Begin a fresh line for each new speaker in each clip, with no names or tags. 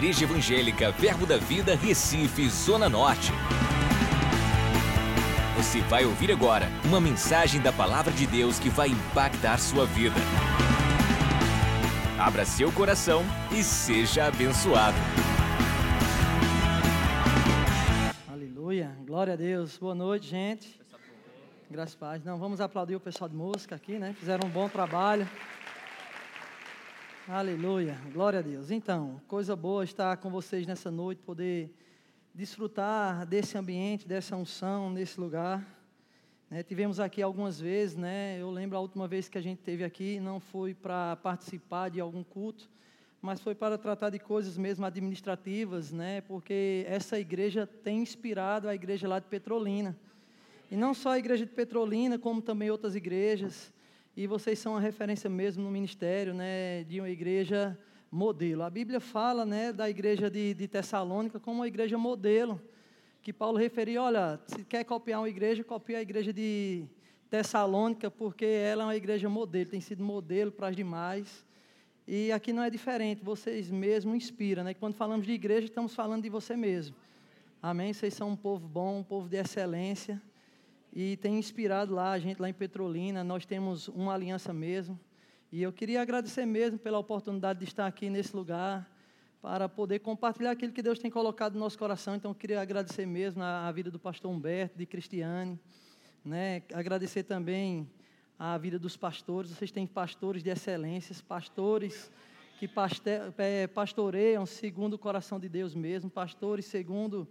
Igreja Evangélica Verbo da Vida, Recife, Zona Norte. Você vai ouvir agora uma mensagem da Palavra de Deus que vai impactar sua vida. Abra seu coração e seja abençoado.
Aleluia, glória a Deus. Boa noite, gente. Graças a Deus. Não, vamos aplaudir o pessoal de música aqui, né? Fizeram um bom trabalho. Aleluia, glória a Deus. Então, coisa boa estar com vocês nessa noite, poder desfrutar desse ambiente, dessa unção nesse lugar. Né, tivemos aqui algumas vezes, né? Eu lembro a última vez que a gente teve aqui, não foi para participar de algum culto, mas foi para tratar de coisas mesmo administrativas, né? Porque essa igreja tem inspirado a igreja lá de Petrolina. E não só a igreja de Petrolina, como também outras igrejas e vocês são a referência mesmo no ministério, né, de uma igreja modelo. A Bíblia fala, né, da igreja de, de Tessalônica como uma igreja modelo, que Paulo referia, olha, se quer copiar uma igreja, copia a igreja de Tessalônica, porque ela é uma igreja modelo, tem sido modelo para as demais. E aqui não é diferente, vocês mesmos inspiram, né? Quando falamos de igreja, estamos falando de você mesmo. Amém? Vocês são um povo bom, um povo de excelência e tem inspirado lá a gente lá em Petrolina. Nós temos uma aliança mesmo. E eu queria agradecer mesmo pela oportunidade de estar aqui nesse lugar para poder compartilhar aquilo que Deus tem colocado no nosso coração. Então, eu queria agradecer mesmo a, vida do pastor Humberto, de Cristiane, né? Agradecer também a vida dos pastores. Vocês têm pastores de excelências, pastores que é, pastoreiam segundo o coração de Deus mesmo, pastores segundo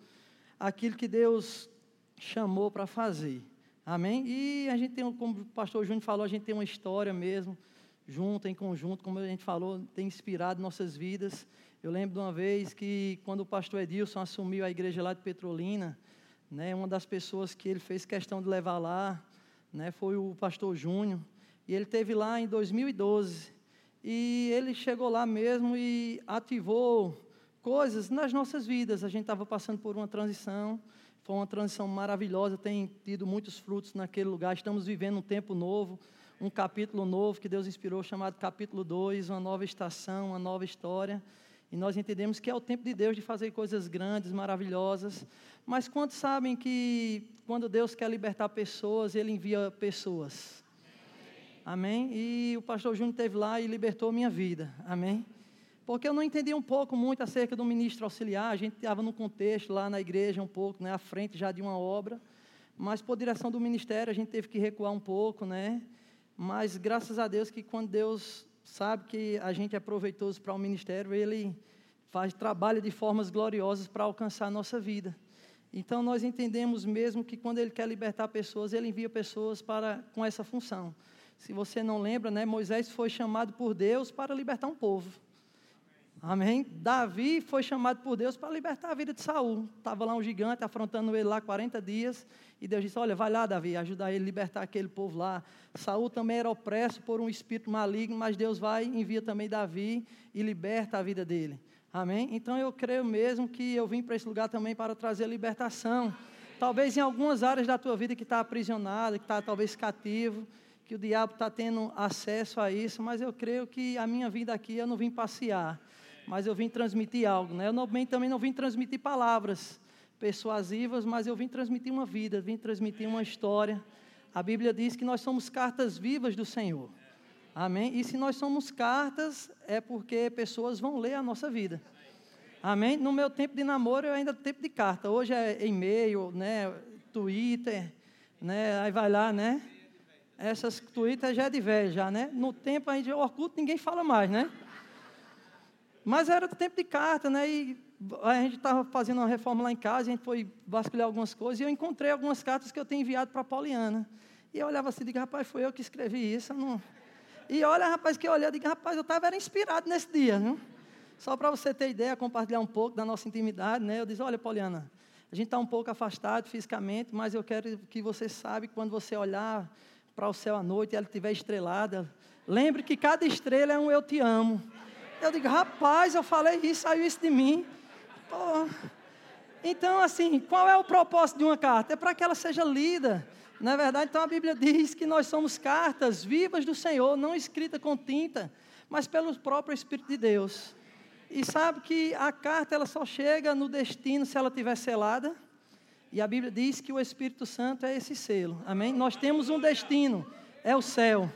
aquilo que Deus chamou para fazer. Amém? E a gente tem, como o pastor Júnior falou, a gente tem uma história mesmo, junto, em conjunto, como a gente falou, tem inspirado nossas vidas. Eu lembro de uma vez que, quando o pastor Edilson assumiu a igreja lá de Petrolina, né, uma das pessoas que ele fez questão de levar lá né, foi o pastor Júnior. E ele teve lá em 2012. E ele chegou lá mesmo e ativou coisas nas nossas vidas. A gente estava passando por uma transição. Foi uma transição maravilhosa, tem tido muitos frutos naquele lugar. Estamos vivendo um tempo novo, um capítulo novo que Deus inspirou, chamado capítulo 2, uma nova estação, uma nova história. E nós entendemos que é o tempo de Deus de fazer coisas grandes, maravilhosas. Mas quantos sabem que quando Deus quer libertar pessoas, Ele envia pessoas? Amém? E o pastor Júnior esteve lá e libertou minha vida. Amém? Porque eu não entendi um pouco muito acerca do ministro auxiliar, a gente estava no contexto lá na igreja um pouco, né, à frente já de uma obra, mas por direção do ministério a gente teve que recuar um pouco, né? Mas graças a Deus que quando Deus sabe que a gente é proveitoso para o ministério, ele faz trabalho de formas gloriosas para alcançar a nossa vida. Então nós entendemos mesmo que quando ele quer libertar pessoas, ele envia pessoas para com essa função. Se você não lembra, né, Moisés foi chamado por Deus para libertar um povo. Amém? Davi foi chamado por Deus para libertar a vida de Saul. Estava lá um gigante afrontando ele lá 40 dias. E Deus disse: Olha, vai lá, Davi, ajudar ele a libertar aquele povo lá. Saul também era opresso por um espírito maligno, mas Deus vai e envia também Davi e liberta a vida dele. Amém? Então eu creio mesmo que eu vim para esse lugar também para trazer libertação. Talvez em algumas áreas da tua vida que está aprisionada, que está talvez cativo, que o diabo está tendo acesso a isso, mas eu creio que a minha vida aqui eu não vim passear mas eu vim transmitir algo. Né? Eu não, também não vim transmitir palavras persuasivas, mas eu vim transmitir uma vida, vim transmitir uma história. A Bíblia diz que nós somos cartas vivas do Senhor. Amém? E se nós somos cartas, é porque pessoas vão ler a nossa vida. Amém? No meu tempo de namoro, eu ainda tempo de carta. Hoje é e-mail, né, Twitter, né, aí vai lá, né? Essas Twitter já é de velho já, né? No tempo a gente, Orkut, ninguém fala mais, né? Mas era do tempo de carta, né? E a gente estava fazendo uma reforma lá em casa, a gente foi vasculhar algumas coisas, e eu encontrei algumas cartas que eu tenho enviado para a Poliana. E eu olhava assim e digo, rapaz, foi eu que escrevi isso. Não... E olha, rapaz, que eu olhei, eu digo, rapaz, eu estava inspirado nesse dia, viu? Só para você ter ideia, compartilhar um pouco da nossa intimidade, né? Eu disse, olha, Poliana, a gente está um pouco afastado fisicamente, mas eu quero que você saiba que quando você olhar para o céu à noite e ela estiver estrelada, lembre que cada estrela é um eu te amo. Eu digo, rapaz, eu falei isso, saiu isso de mim. Pô. Então, assim, qual é o propósito de uma carta? É para que ela seja lida. Na é verdade, então a Bíblia diz que nós somos cartas vivas do Senhor, não escritas com tinta, mas pelo próprio Espírito de Deus. E sabe que a carta ela só chega no destino se ela tiver selada. E a Bíblia diz que o Espírito Santo é esse selo. Amém? Nós temos um destino, é o céu.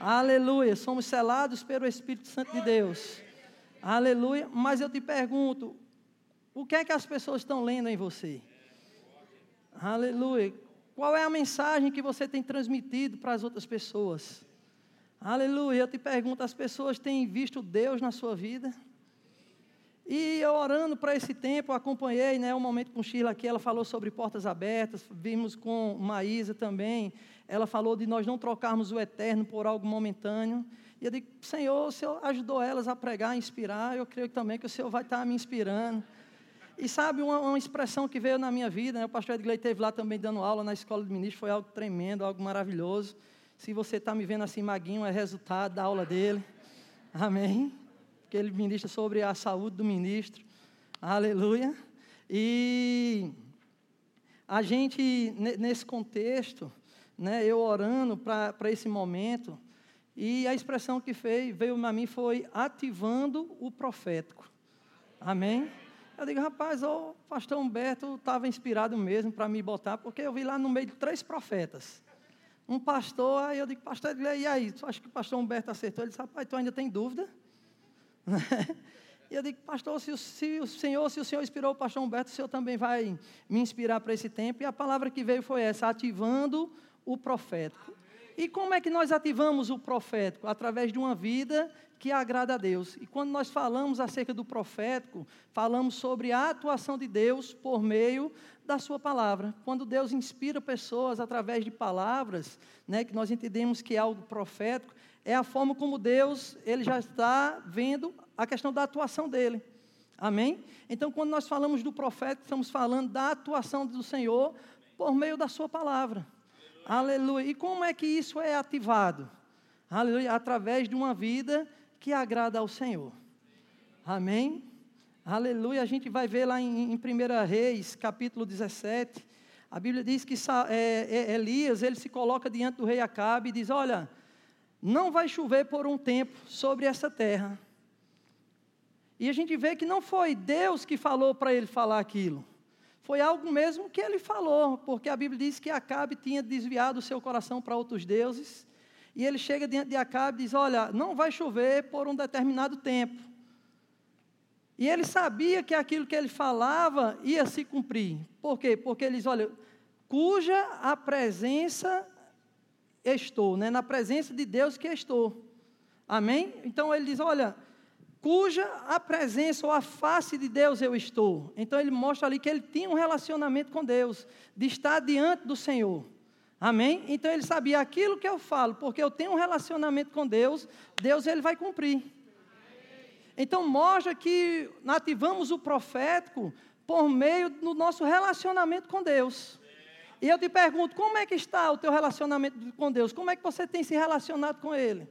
Aleluia. Somos selados pelo Espírito Santo de Deus. Aleluia. Mas eu te pergunto, o que é que as pessoas estão lendo em você? Aleluia. Qual é a mensagem que você tem transmitido para as outras pessoas? Aleluia. Eu te pergunto, as pessoas têm visto Deus na sua vida? E eu orando para esse tempo, acompanhei né, um momento com Sheila aqui, ela falou sobre portas abertas, vimos com Maísa também, ela falou de nós não trocarmos o eterno por algo momentâneo. E eu digo, Senhor, o Senhor ajudou elas a pregar, a inspirar, eu creio também que o Senhor vai estar me inspirando. E sabe, uma, uma expressão que veio na minha vida, né, o pastor Edgley esteve lá também dando aula na escola de ministro, foi algo tremendo, algo maravilhoso. Se você está me vendo assim maguinho, é resultado da aula dele. Amém porque ele ministra sobre a saúde do ministro. Aleluia. E a gente, nesse contexto, né, eu orando para esse momento, e a expressão que fez, veio a mim foi ativando o profético. Amém? Eu digo, rapaz, o pastor Humberto estava inspirado mesmo para me botar, porque eu vi lá no meio de três profetas. Um pastor, aí eu digo, pastor, e aí, tu acha que o pastor Humberto acertou? Ele disse, rapaz, tu ainda tem dúvida? E eu digo, pastor, se o, se o, Senhor, se o Senhor inspirou o pastor Humberto, o Senhor também vai me inspirar para esse tempo. E a palavra que veio foi essa, ativando o profético. E como é que nós ativamos o profético? Através de uma vida que agrada a Deus. E quando nós falamos acerca do profético, falamos sobre a atuação de Deus por meio da sua palavra. Quando Deus inspira pessoas através de palavras, né, que nós entendemos que é algo profético, é a forma como Deus ele já está vendo a questão da atuação dele. Amém? Então, quando nós falamos do profeta, estamos falando da atuação do Senhor por meio da sua palavra. Aleluia. E como é que isso é ativado? Aleluia. Através de uma vida que agrada ao Senhor. Amém? Aleluia. A gente vai ver lá em, em 1 Reis, capítulo 17. A Bíblia diz que é, é, Elias, ele se coloca diante do rei Acabe e diz: Olha, não vai chover por um tempo sobre essa terra. E a gente vê que não foi Deus que falou para ele falar aquilo. Foi algo mesmo que ele falou, porque a Bíblia diz que Acabe tinha desviado o seu coração para outros deuses. E ele chega diante de Acabe e diz: Olha, não vai chover por um determinado tempo. E ele sabia que aquilo que ele falava ia se cumprir. Por quê? Porque ele diz: Olha, cuja a presença estou, né? na presença de Deus que estou. Amém? Então ele diz: olha, cuja a presença ou a face de Deus eu estou. Então ele mostra ali que ele tinha um relacionamento com Deus, de estar diante do Senhor. Amém? Então ele sabia aquilo que eu falo, porque eu tenho um relacionamento com Deus, Deus ele vai cumprir. Então mostra que ativamos o profético por meio do nosso relacionamento com Deus. E eu te pergunto, como é que está o teu relacionamento com Deus? Como é que você tem se relacionado com Ele?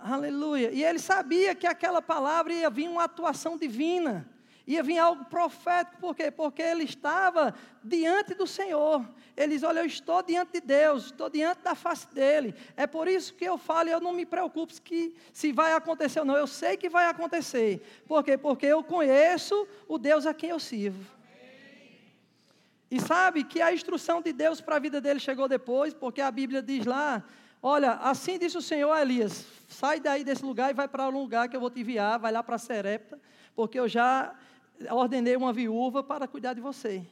Aleluia. E ele sabia que aquela palavra ia vir uma atuação divina, ia vir algo profético, por quê? Porque ele estava diante do Senhor. Ele diz: Olha, eu estou diante de Deus, estou diante da face dele. É por isso que eu falo, eu não me preocupo que, se vai acontecer ou não, eu sei que vai acontecer. Por quê? Porque eu conheço o Deus a quem eu sirvo. E sabe que a instrução de Deus para a vida dele chegou depois, porque a Bíblia diz lá: Olha, assim disse o Senhor a Elias: sai daí desse lugar e vai para um lugar que eu vou te enviar, vai lá para Serepta, porque eu já ordenei uma viúva para cuidar de você.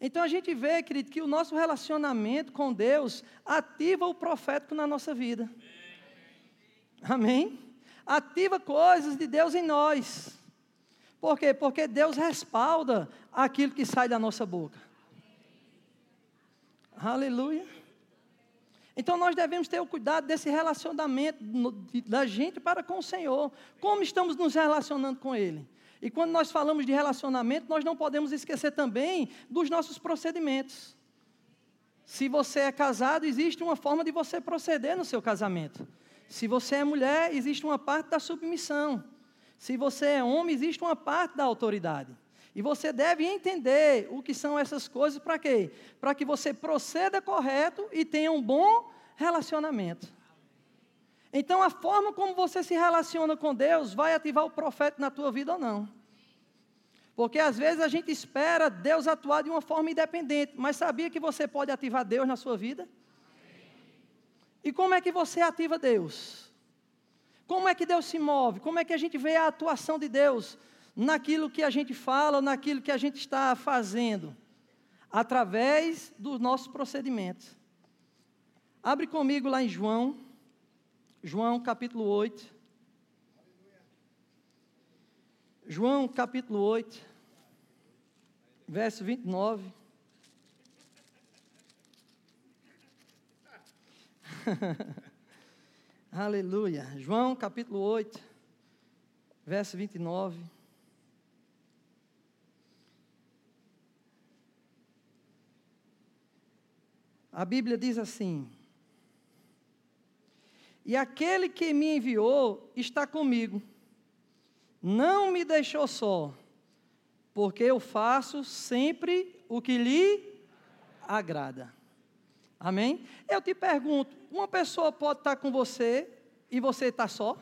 Então a gente vê, querido, que o nosso relacionamento com Deus ativa o profético na nossa vida. Amém? Ativa coisas de Deus em nós. Por quê? Porque Deus respalda aquilo que sai da nossa boca. Aleluia. Então nós devemos ter o cuidado desse relacionamento da gente para com o Senhor. Como estamos nos relacionando com Ele? E quando nós falamos de relacionamento, nós não podemos esquecer também dos nossos procedimentos. Se você é casado, existe uma forma de você proceder no seu casamento. Se você é mulher, existe uma parte da submissão. Se você é homem, existe uma parte da autoridade. E você deve entender o que são essas coisas para quê? Para que você proceda correto e tenha um bom relacionamento. Então, a forma como você se relaciona com Deus vai ativar o profeta na tua vida ou não. Porque às vezes a gente espera Deus atuar de uma forma independente, mas sabia que você pode ativar Deus na sua vida? E como é que você ativa Deus? Como é que Deus se move? Como é que a gente vê a atuação de Deus naquilo que a gente fala, naquilo que a gente está fazendo? Através dos nossos procedimentos. Abre comigo lá em João, João capítulo 8. João capítulo 8, verso 29. Aleluia. João capítulo 8, verso 29. A Bíblia diz assim: E aquele que me enviou está comigo, não me deixou só, porque eu faço sempre o que lhe agrada. Amém? Eu te pergunto: uma pessoa pode estar com você e você está só?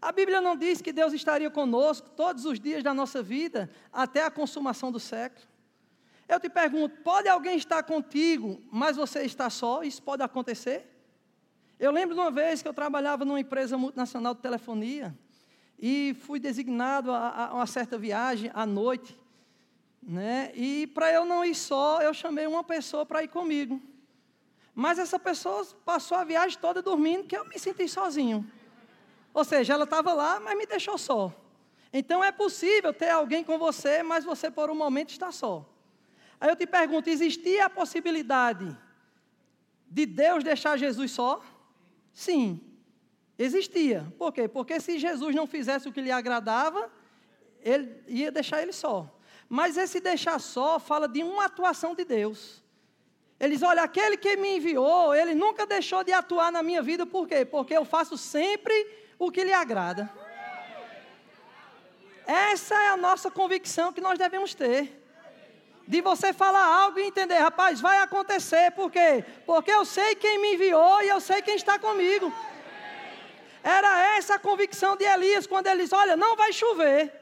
A Bíblia não diz que Deus estaria conosco todos os dias da nossa vida até a consumação do século. Eu te pergunto: pode alguém estar contigo, mas você está só? Isso pode acontecer? Eu lembro de uma vez que eu trabalhava numa empresa multinacional de telefonia e fui designado a, a uma certa viagem à noite. Né? E para eu não ir só, eu chamei uma pessoa para ir comigo. Mas essa pessoa passou a viagem toda dormindo, que eu me senti sozinho. Ou seja, ela estava lá, mas me deixou só. Então é possível ter alguém com você, mas você por um momento está só. Aí eu te pergunto: existia a possibilidade de Deus deixar Jesus só? Sim, existia. Por quê? Porque se Jesus não fizesse o que lhe agradava, ele ia deixar ele só. Mas esse deixar só fala de uma atuação de Deus. Eles, olha, aquele que me enviou, ele nunca deixou de atuar na minha vida, por quê? Porque eu faço sempre o que lhe agrada. Essa é a nossa convicção que nós devemos ter. De você falar algo e entender, rapaz, vai acontecer, por quê? Porque eu sei quem me enviou e eu sei quem está comigo. Era essa a convicção de Elias quando ele diz: Olha, não vai chover.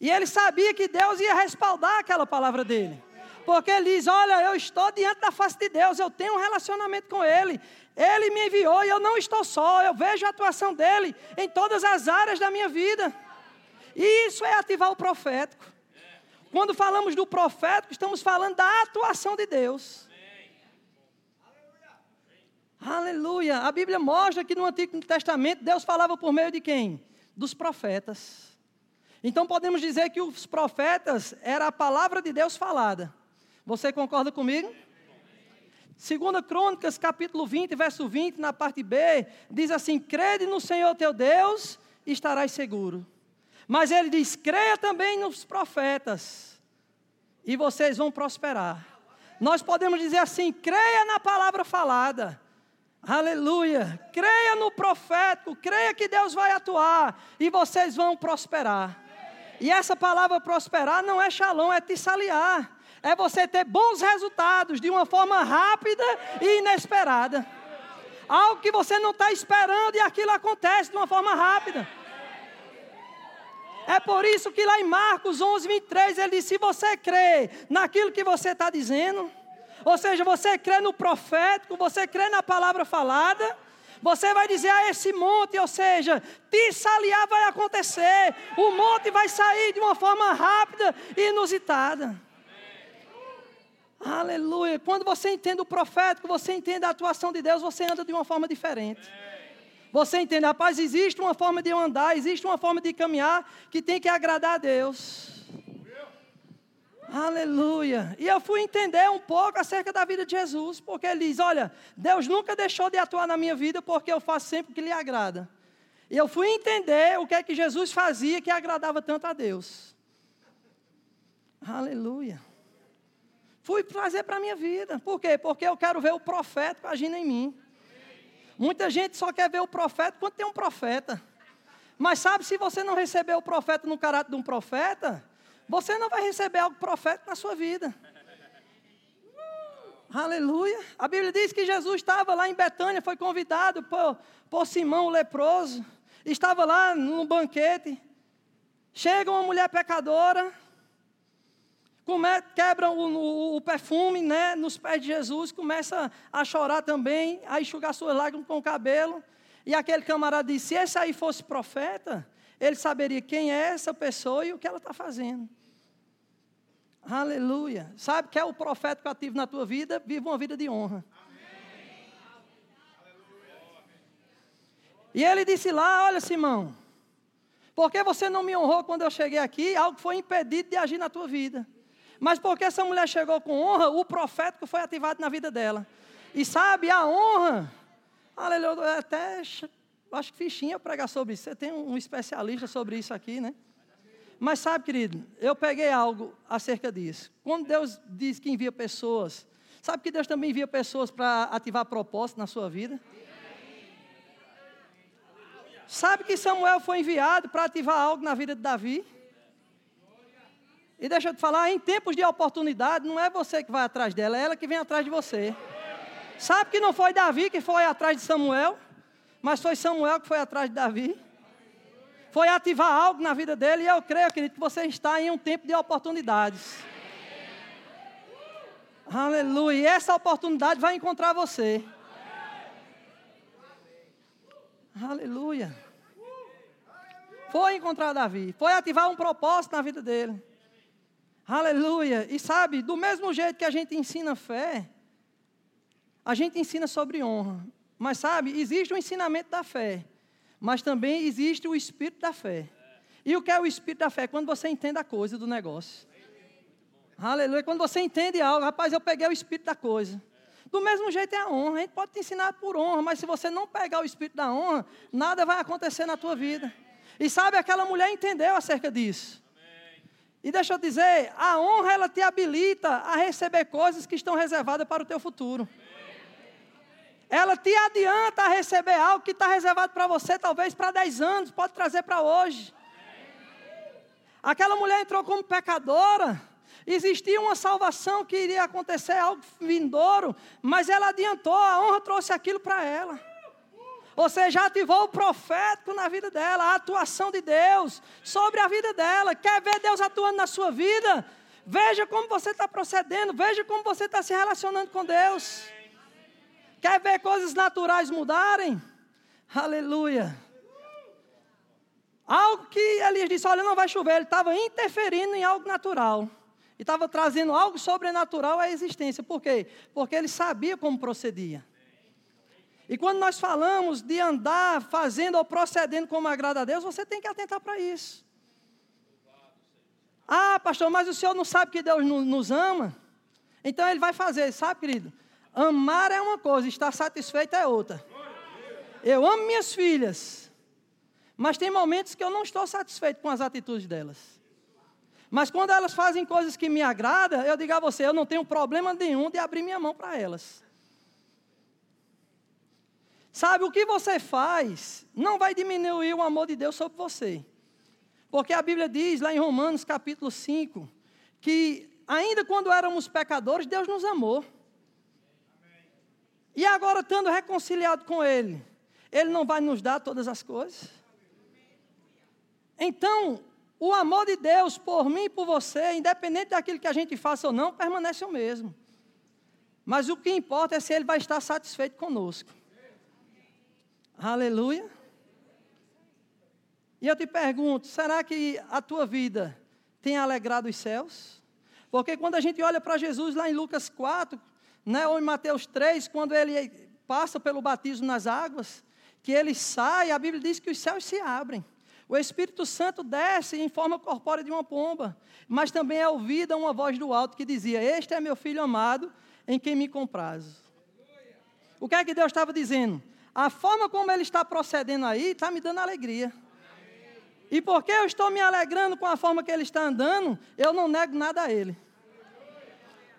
E ele sabia que Deus ia respaldar aquela palavra dele. Porque ele diz: Olha, eu estou diante da face de Deus, eu tenho um relacionamento com Ele. Ele me enviou e eu não estou só, eu vejo a atuação dele em todas as áreas da minha vida. E isso é ativar o profético. Quando falamos do profético, estamos falando da atuação de Deus. Aleluia. A Bíblia mostra que no Antigo Testamento Deus falava por meio de quem? Dos profetas. Então podemos dizer que os profetas era a palavra de Deus falada. Você concorda comigo? Segunda Crônicas, capítulo 20, verso 20, na parte B, diz assim: "Crede no Senhor teu Deus, e estarás seguro". Mas ele diz: "Creia também nos profetas, e vocês vão prosperar". Nós podemos dizer assim: creia na palavra falada. Aleluia. Creia no profético, creia que Deus vai atuar e vocês vão prosperar. E essa palavra prosperar não é shalom, é tissaliar. É você ter bons resultados de uma forma rápida e inesperada. Algo que você não está esperando e aquilo acontece de uma forma rápida. É por isso que lá em Marcos 11, 23, ele diz: se você crê naquilo que você está dizendo, ou seja, você crê no profético, você crê na palavra falada, você vai dizer a esse monte, ou seja, Tissaliar vai acontecer. O monte vai sair de uma forma rápida e inusitada. Aleluia. Quando você entende o profético, você entende a atuação de Deus, você anda de uma forma diferente. Você entende, rapaz, existe uma forma de andar, existe uma forma de caminhar que tem que agradar a Deus. Aleluia. E eu fui entender um pouco acerca da vida de Jesus, porque ele diz: Olha, Deus nunca deixou de atuar na minha vida, porque eu faço sempre o que lhe agrada. E eu fui entender o que é que Jesus fazia que agradava tanto a Deus. Aleluia. Fui trazer para a minha vida. Por quê? Porque eu quero ver o profeta agindo em mim. Muita gente só quer ver o profeta quando tem um profeta. Mas sabe, se você não receber o profeta no caráter de um profeta, você não vai receber algo profético na sua vida. Aleluia. A Bíblia diz que Jesus estava lá em Betânia, foi convidado por, por Simão o leproso. Estava lá no banquete. Chega uma mulher pecadora, quebra o, o, o, perfume né, nos pés de Jesus, começa a chorar também, a enxugar suas lágrimas com o cabelo. E aquele camarada disse: se esse aí fosse profeta, ele saberia quem é essa pessoa e o que ela está fazendo. Aleluia. Sabe que é o profeta ativo na tua vida? Viva uma vida de honra. E ele disse lá: Olha, Simão, porque você não me honrou quando eu cheguei aqui? Algo foi impedido de agir na tua vida. Mas porque essa mulher chegou com honra, o profético foi ativado na vida dela. E sabe, a honra, aleluia, até acho que fichinha pregar sobre isso. Você tem um especialista sobre isso aqui, né? Mas sabe, querido, eu peguei algo acerca disso. Quando Deus diz que envia pessoas, sabe que Deus também envia pessoas para ativar propósito na sua vida? Sabe que Samuel foi enviado para ativar algo na vida de Davi? E deixa eu te falar, em tempos de oportunidade, não é você que vai atrás dela, é ela que vem atrás de você. Sabe que não foi Davi que foi atrás de Samuel, mas foi Samuel que foi atrás de Davi foi ativar algo na vida dele, e eu creio, querido, que você está em um tempo de oportunidades. Aleluia. E essa oportunidade vai encontrar você. Aleluia. Foi encontrar Davi. Foi ativar um propósito na vida dele. Aleluia. E sabe, do mesmo jeito que a gente ensina fé, a gente ensina sobre honra. Mas sabe, existe o ensinamento da fé mas também existe o espírito da fé. E o que é o espírito da fé? Quando você entende a coisa do negócio. Aleluia. Quando você entende algo, rapaz, eu peguei o espírito da coisa. Do mesmo jeito é a honra. A gente pode te ensinar por honra, mas se você não pegar o espírito da honra, nada vai acontecer na tua vida. E sabe, aquela mulher entendeu acerca disso. E deixa eu dizer, a honra ela te habilita a receber coisas que estão reservadas para o teu futuro ela te adianta a receber algo que está reservado para você, talvez para 10 anos, pode trazer para hoje. Aquela mulher entrou como pecadora, existia uma salvação que iria acontecer, algo vindouro, mas ela adiantou, a honra trouxe aquilo para ela. Ou seja, ativou o profético na vida dela, a atuação de Deus sobre a vida dela. Quer ver Deus atuando na sua vida? Veja como você está procedendo, veja como você está se relacionando com Deus. Quer ver coisas naturais mudarem? Aleluia. Algo que Elias disse: Olha, não vai chover. Ele estava interferindo em algo natural. E estava trazendo algo sobrenatural à existência. Por quê? Porque ele sabia como procedia. E quando nós falamos de andar fazendo ou procedendo como agrada a Deus, você tem que atentar para isso. Ah, pastor, mas o senhor não sabe que Deus nos ama? Então ele vai fazer, sabe, querido? Amar é uma coisa, estar satisfeito é outra. Eu amo minhas filhas, mas tem momentos que eu não estou satisfeito com as atitudes delas. Mas quando elas fazem coisas que me agradam, eu digo a você, eu não tenho problema nenhum de abrir minha mão para elas. Sabe, o que você faz não vai diminuir o amor de Deus sobre você. Porque a Bíblia diz lá em Romanos capítulo 5, que ainda quando éramos pecadores, Deus nos amou. E agora, estando reconciliado com Ele, Ele não vai nos dar todas as coisas? Então, o amor de Deus por mim e por você, independente daquilo que a gente faça ou não, permanece o mesmo. Mas o que importa é se Ele vai estar satisfeito conosco. Aleluia. E eu te pergunto: será que a tua vida tem alegrado os céus? Porque quando a gente olha para Jesus lá em Lucas 4, né? ou em Mateus 3, quando ele passa pelo batismo nas águas, que ele sai, a Bíblia diz que os céus se abrem. O Espírito Santo desce em forma corpórea de uma pomba, mas também é ouvida uma voz do alto que dizia: Este é meu filho amado, em quem me comprazo. O que é que Deus estava dizendo? A forma como ele está procedendo aí está me dando alegria. E porque eu estou me alegrando com a forma que ele está andando, eu não nego nada a ele.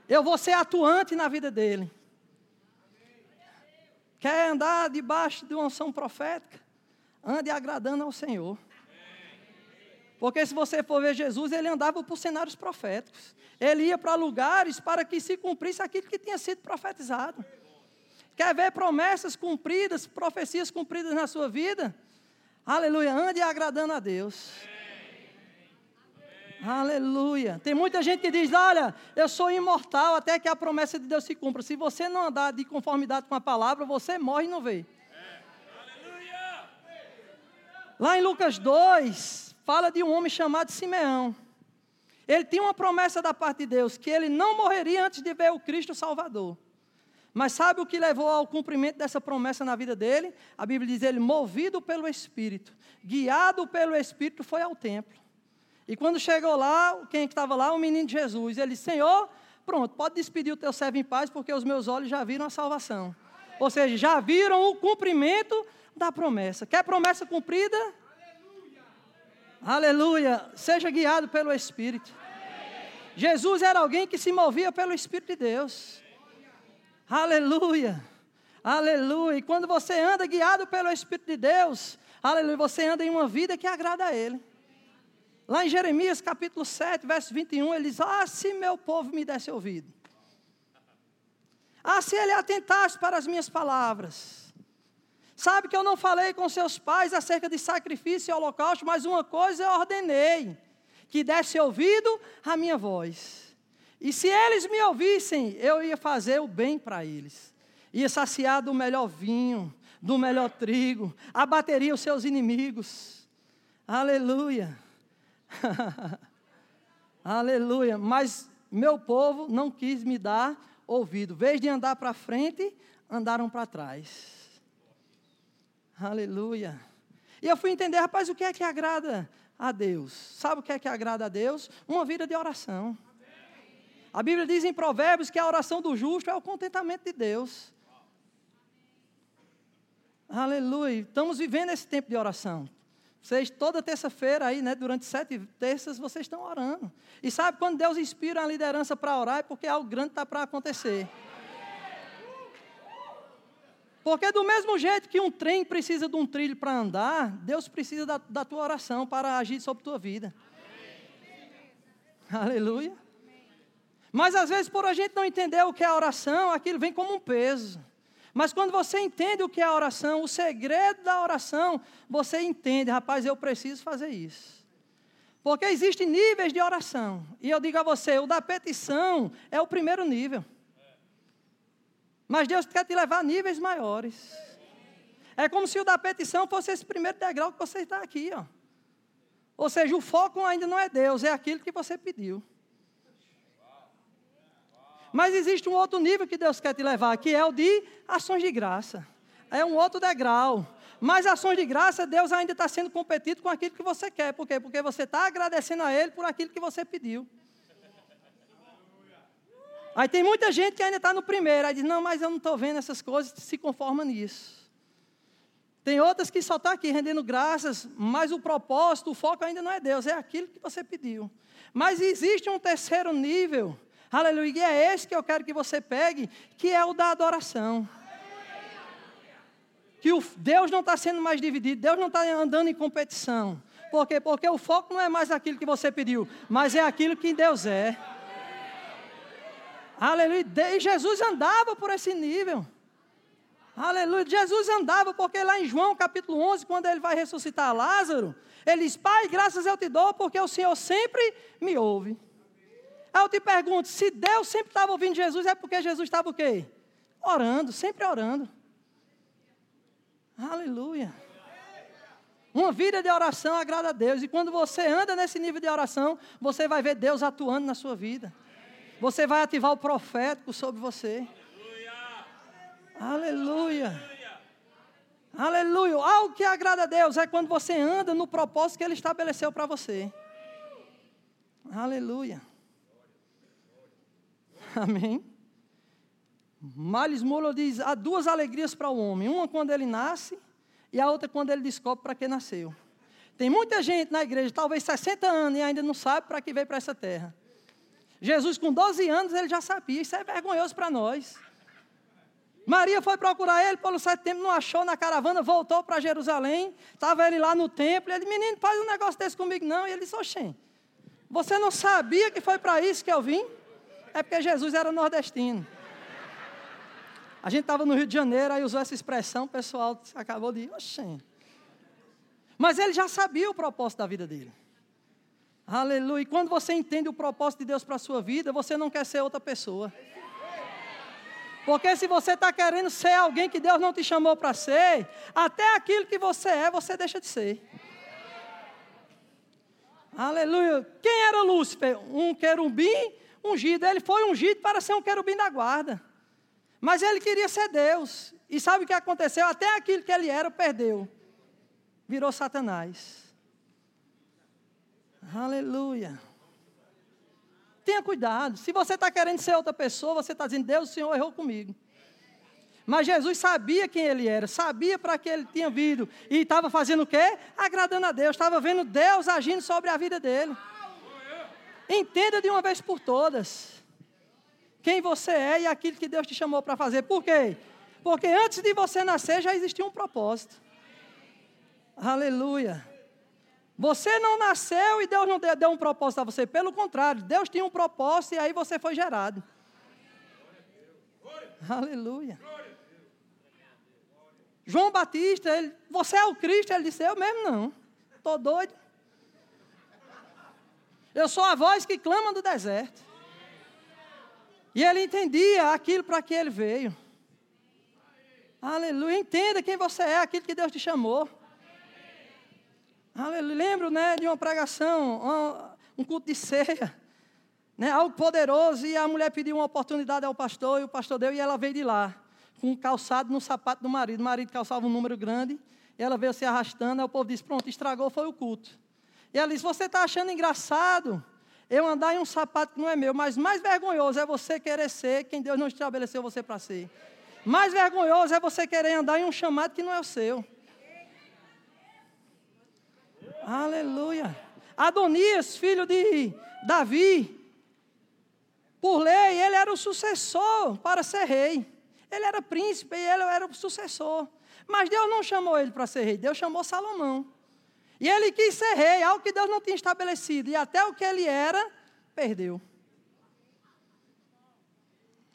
Eu vou ser atuante na vida dele. Quer andar debaixo de uma unção profética? Ande agradando ao Senhor. Porque se você for ver Jesus, ele andava por cenários proféticos. Ele ia para lugares para que se cumprisse aquilo que tinha sido profetizado. Quer ver promessas cumpridas, profecias cumpridas na sua vida? Aleluia, ande agradando a Deus. Aleluia. Tem muita gente que diz: Olha, eu sou imortal até que a promessa de Deus se cumpra. Se você não andar de conformidade com a palavra, você morre e não vê. Lá em Lucas 2, fala de um homem chamado Simeão. Ele tinha uma promessa da parte de Deus, que ele não morreria antes de ver o Cristo Salvador. Mas sabe o que levou ao cumprimento dessa promessa na vida dele? A Bíblia diz: ele, movido pelo Espírito, guiado pelo Espírito, foi ao templo. E quando chegou lá, quem estava lá? O menino Jesus. Ele disse: Senhor, pronto, pode despedir o teu servo em paz, porque os meus olhos já viram a salvação. Ou seja, já viram o cumprimento da promessa. Quer promessa cumprida? Aleluia. Aleluia. Seja guiado pelo Espírito. Jesus era alguém que se movia pelo Espírito de Deus. Aleluia. Aleluia. E quando você anda guiado pelo Espírito de Deus, aleluia, você anda em uma vida que agrada a Ele. Lá em Jeremias capítulo 7, verso 21, ele diz: Ah, se meu povo me desse ouvido. Ah, se ele atentasse para as minhas palavras. Sabe que eu não falei com seus pais acerca de sacrifício e holocausto, mas uma coisa eu ordenei: que desse ouvido à minha voz. E se eles me ouvissem, eu ia fazer o bem para eles. Ia saciar do melhor vinho, do melhor trigo, abateria os seus inimigos. Aleluia. Aleluia. Mas meu povo não quis me dar ouvido. Vez de andar para frente, andaram para trás. Aleluia. E eu fui entender, rapaz, o que é que agrada a Deus? Sabe o que é que agrada a Deus? Uma vida de oração. A Bíblia diz em Provérbios que a oração do justo é o contentamento de Deus. Aleluia. Estamos vivendo esse tempo de oração. Vocês, toda terça-feira aí, né, durante sete terças, vocês estão orando. E sabe quando Deus inspira a liderança para orar, é porque algo grande está para acontecer. Porque do mesmo jeito que um trem precisa de um trilho para andar, Deus precisa da, da tua oração para agir sobre tua vida. Aleluia. Mas às vezes, por a gente não entender o que é a oração, aquilo vem como um peso. Mas quando você entende o que é a oração, o segredo da oração, você entende, rapaz, eu preciso fazer isso. Porque existem níveis de oração. E eu digo a você, o da petição é o primeiro nível. Mas Deus quer te levar a níveis maiores. É como se o da petição fosse esse primeiro degrau que você está aqui, ó. Ou seja, o foco ainda não é Deus, é aquilo que você pediu. Mas existe um outro nível que Deus quer te levar, que é o de ações de graça. É um outro degrau. Mas ações de graça, Deus ainda está sendo competido com aquilo que você quer. Por quê? Porque você está agradecendo a Ele por aquilo que você pediu. Aí tem muita gente que ainda está no primeiro, aí diz, não, mas eu não estou vendo essas coisas, se conforma nisso. Tem outras que só estão tá aqui rendendo graças, mas o propósito, o foco ainda não é Deus, é aquilo que você pediu. Mas existe um terceiro nível, Aleluia. E é esse que eu quero que você pegue, que é o da adoração. Que o Deus não está sendo mais dividido, Deus não está andando em competição. Por quê? Porque o foco não é mais aquilo que você pediu, mas é aquilo que Deus é. Aleluia. E Jesus andava por esse nível. Aleluia. Jesus andava, porque lá em João capítulo 11, quando ele vai ressuscitar Lázaro, ele diz: Pai, graças eu te dou, porque o Senhor sempre me ouve. Aí eu te pergunto, se Deus sempre estava ouvindo Jesus, é porque Jesus estava o quê? Orando, sempre orando. Aleluia. Uma vida de oração agrada a Deus. E quando você anda nesse nível de oração, você vai ver Deus atuando na sua vida. Você vai ativar o profético sobre você. Aleluia. Aleluia. Algo que agrada a Deus é quando você anda no propósito que Ele estabeleceu para você. Aleluia. Amém? Miles Moller diz: há duas alegrias para o homem: uma quando ele nasce e a outra quando ele descobre para que nasceu. Tem muita gente na igreja, talvez 60 anos, e ainda não sabe para que veio para essa terra. Jesus, com 12 anos, ele já sabia. Isso é vergonhoso para nós. Maria foi procurar ele, um certo tempo não achou na caravana, voltou para Jerusalém, estava ele lá no templo, ele, menino, faz um negócio desse comigo não, e ele disse, oxê, você não sabia que foi para isso que eu vim? É porque Jesus era nordestino. A gente estava no Rio de Janeiro, aí usou essa expressão, o pessoal acabou de, oxê. Mas ele já sabia o propósito da vida dele. Aleluia. E quando você entende o propósito de Deus para a sua vida, você não quer ser outra pessoa. Porque se você está querendo ser alguém que Deus não te chamou para ser, até aquilo que você é, você deixa de ser. Aleluia. Quem era Lúcifer? Um querubim ungido. Ele foi ungido para ser um querubim da guarda. Mas ele queria ser Deus. E sabe o que aconteceu? Até aquilo que ele era, perdeu. Virou Satanás. Aleluia. Tenha cuidado. Se você está querendo ser outra pessoa, você está dizendo, Deus, o Senhor errou comigo. Mas Jesus sabia quem ele era, sabia para que ele tinha vindo. E estava fazendo o quê? Agradando a Deus. Estava vendo Deus agindo sobre a vida dele. Entenda de uma vez por todas quem você é e aquilo que Deus te chamou para fazer. Por quê? Porque antes de você nascer já existia um propósito. Aleluia. Você não nasceu e Deus não deu um propósito a você. Pelo contrário, Deus tinha um propósito e aí você foi gerado. Aleluia. João Batista, ele, você é o Cristo? Ele disse, eu mesmo não. Estou doido. Eu sou a voz que clama do deserto. E ele entendia aquilo para que ele veio. Aleluia. Entenda quem você é, aquilo que Deus te chamou. Lembro né, de uma pregação, um culto de ceia, né, algo poderoso, e a mulher pediu uma oportunidade ao pastor, e o pastor deu, e ela veio de lá, com um calçado no sapato do marido. O marido calçava um número grande, e ela veio se arrastando, aí o povo disse, pronto, estragou, foi o culto. E ela disse, você está achando engraçado eu andar em um sapato que não é meu, mas mais vergonhoso é você querer ser quem Deus não estabeleceu você para ser. Mais vergonhoso é você querer andar em um chamado que não é o seu. Aleluia. Adonias, filho de Davi, por lei, ele era o sucessor para ser rei. Ele era príncipe e ele era o sucessor. Mas Deus não chamou ele para ser rei, Deus chamou Salomão. E ele quis ser rei, algo que Deus não tinha estabelecido. E até o que ele era, perdeu.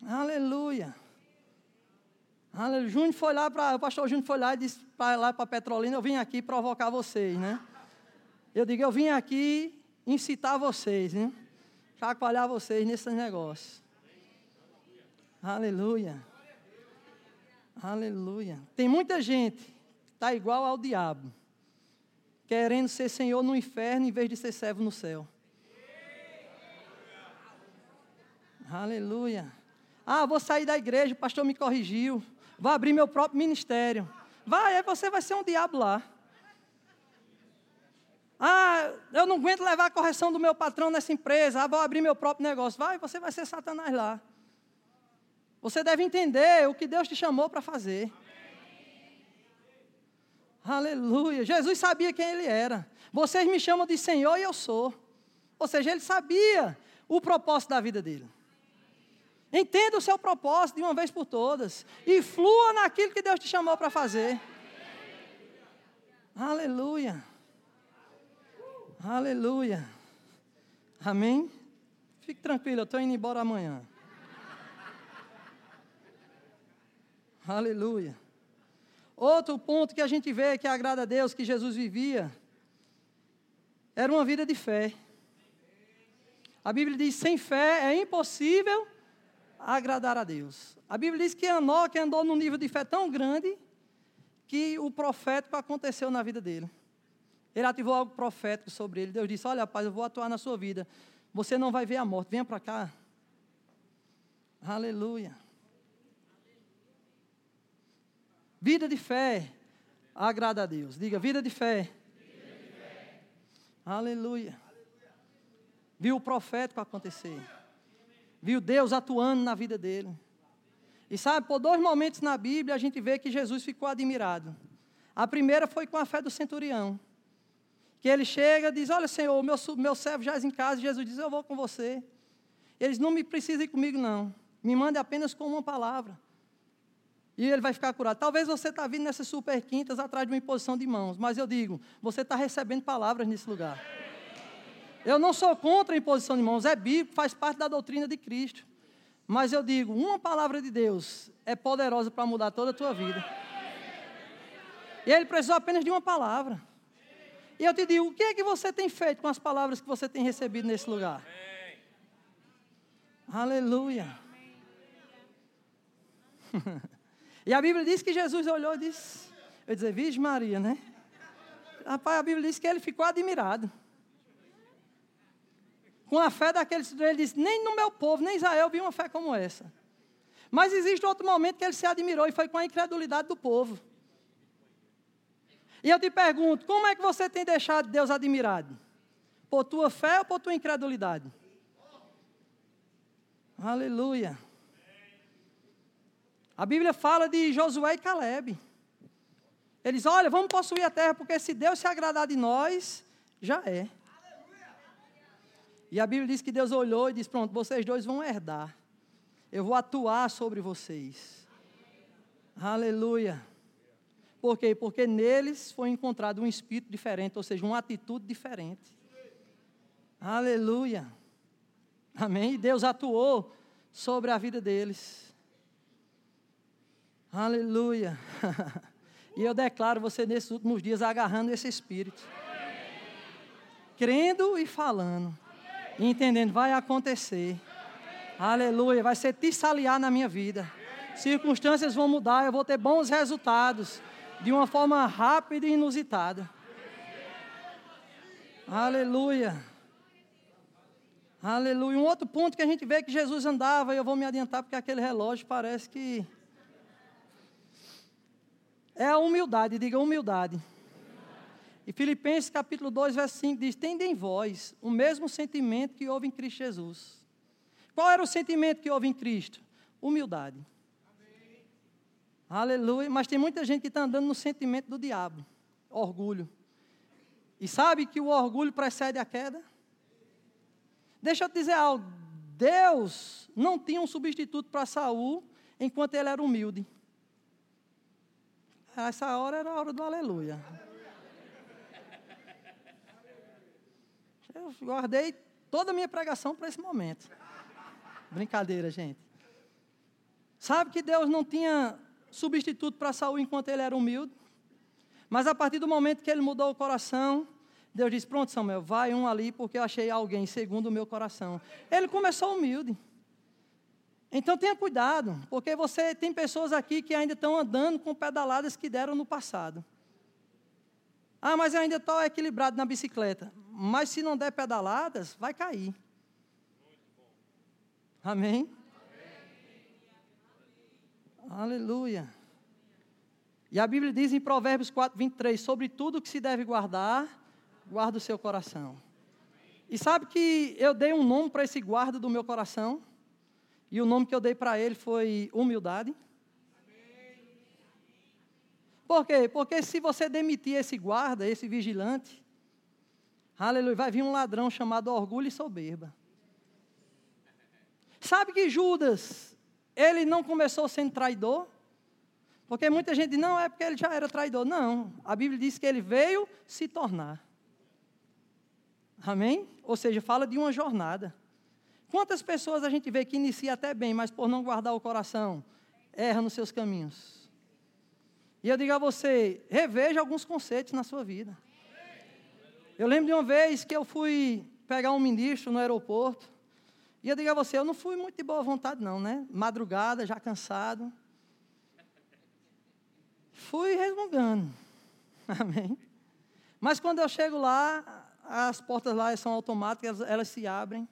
Aleluia. Aleluia. Júnior foi lá para. O pastor Júnior foi lá e disse para lá para Petrolina, eu vim aqui provocar vocês, né? Eu digo, eu vim aqui incitar vocês, né? Chacoalhar vocês nesses negócios. Aleluia. Aleluia. Tem muita gente que está igual ao diabo, querendo ser senhor no inferno em vez de ser servo no céu. Aleluia. Ah, vou sair da igreja, o pastor me corrigiu. Vou abrir meu próprio ministério. Vai, aí você vai ser um diabo lá. Ah, eu não aguento levar a correção do meu patrão nessa empresa. Ah, vou abrir meu próprio negócio. Vai, você vai ser Satanás lá. Você deve entender o que Deus te chamou para fazer. Aleluia. Jesus sabia quem ele era. Vocês me chamam de Senhor e eu sou. Ou seja, ele sabia o propósito da vida dele. Entenda o seu propósito de uma vez por todas. E flua naquilo que Deus te chamou para fazer. Aleluia. Aleluia. Amém? Fique tranquilo, eu estou indo embora amanhã. Aleluia. Outro ponto que a gente vê que agrada a Deus, que Jesus vivia, era uma vida de fé. A Bíblia diz: sem fé é impossível agradar a Deus. A Bíblia diz que Enoque andou num nível de fé tão grande que o profético aconteceu na vida dele. Ele ativou algo profético sobre ele. Deus disse: Olha, rapaz, eu vou atuar na sua vida. Você não vai ver a morte. Venha para cá. Aleluia. Vida de fé agrada a Deus. Diga, vida de fé. Vida de fé. Aleluia. Viu o profético acontecer. Viu Deus atuando na vida dele. E sabe, por dois momentos na Bíblia a gente vê que Jesus ficou admirado. A primeira foi com a fé do centurião. Que ele chega e diz: Olha, Senhor, meu, meu servo já é em casa. E Jesus diz: Eu vou com você. Eles não me precisam ir comigo, não. Me mande apenas com uma palavra. E ele vai ficar curado. Talvez você está vindo nessas super quintas atrás de uma imposição de mãos, mas eu digo, você está recebendo palavras nesse lugar. Eu não sou contra a imposição de mãos, é bíblico, faz parte da doutrina de Cristo. Mas eu digo, uma palavra de Deus é poderosa para mudar toda a tua vida. E ele precisou apenas de uma palavra. E eu te digo, o que é que você tem feito com as palavras que você tem recebido nesse lugar? Aleluia. e a Bíblia diz que Jesus olhou e disse, eu dizer, Virgem Maria, né? Rapaz, a Bíblia diz que ele ficou admirado. Com a fé daqueles, ele disse, nem no meu povo, nem Israel vi uma fé como essa. Mas existe outro momento que ele se admirou e foi com a incredulidade do povo. E eu te pergunto, como é que você tem deixado Deus admirado? Por tua fé ou por tua incredulidade? Aleluia. A Bíblia fala de Josué e Caleb. Eles, olha, vamos possuir a terra, porque se Deus se agradar de nós, já é. E a Bíblia diz que Deus olhou e disse: Pronto, vocês dois vão herdar. Eu vou atuar sobre vocês. Aleluia. Por quê? Porque neles foi encontrado um espírito diferente, ou seja, uma atitude diferente. Aleluia. Amém? E Deus atuou sobre a vida deles. Aleluia. e eu declaro você nesses últimos dias agarrando esse espírito. Crendo e falando. E entendendo, vai acontecer. Aleluia. Vai ser tissaliar na minha vida. Circunstâncias vão mudar, eu vou ter bons resultados. De uma forma rápida e inusitada. Aleluia. Aleluia. Um outro ponto que a gente vê que Jesus andava, e eu vou me adiantar porque aquele relógio parece que. É a humildade, diga humildade. E Filipenses capítulo 2, verso 5 diz: Tende em vós o mesmo sentimento que houve em Cristo Jesus. Qual era o sentimento que houve em Cristo? Humildade. Amém. Aleluia. Mas tem muita gente que está andando no sentimento do diabo, orgulho. E sabe que o orgulho precede a queda? Deixa eu te dizer algo. Deus não tinha um substituto para Saul enquanto ele era humilde. Essa hora era a hora do aleluia. Eu guardei toda a minha pregação para esse momento. Brincadeira, gente. Sabe que Deus não tinha substituto para Saul enquanto ele era humilde? Mas a partir do momento que ele mudou o coração, Deus disse: Pronto, Samuel, vai um ali, porque eu achei alguém segundo o meu coração. Ele começou humilde. Então tenha cuidado, porque você tem pessoas aqui que ainda estão andando com pedaladas que deram no passado. Ah, mas eu ainda estou equilibrado na bicicleta. Mas se não der pedaladas, vai cair. Amém? Amém? Aleluia. E a Bíblia diz em Provérbios 4, 23: Sobre tudo que se deve guardar, guarda o seu coração. E sabe que eu dei um nome para esse guarda do meu coração? E o nome que eu dei para ele foi humildade. Por quê? Porque se você demitir esse guarda, esse vigilante, aleluia, vai vir um ladrão chamado orgulho e soberba. Sabe que Judas, ele não começou sendo traidor? Porque muita gente diz, não, é porque ele já era traidor. Não, a Bíblia diz que ele veio se tornar. Amém? Ou seja, fala de uma jornada. Quantas pessoas a gente vê que inicia até bem, mas por não guardar o coração, erra nos seus caminhos? E eu digo a você, reveja alguns conceitos na sua vida. Eu lembro de uma vez que eu fui pegar um ministro no aeroporto, e eu digo a você, eu não fui muito de boa vontade não, né? Madrugada, já cansado. Fui resmungando. Amém. Mas quando eu chego lá, as portas lá são automáticas, elas se abrem.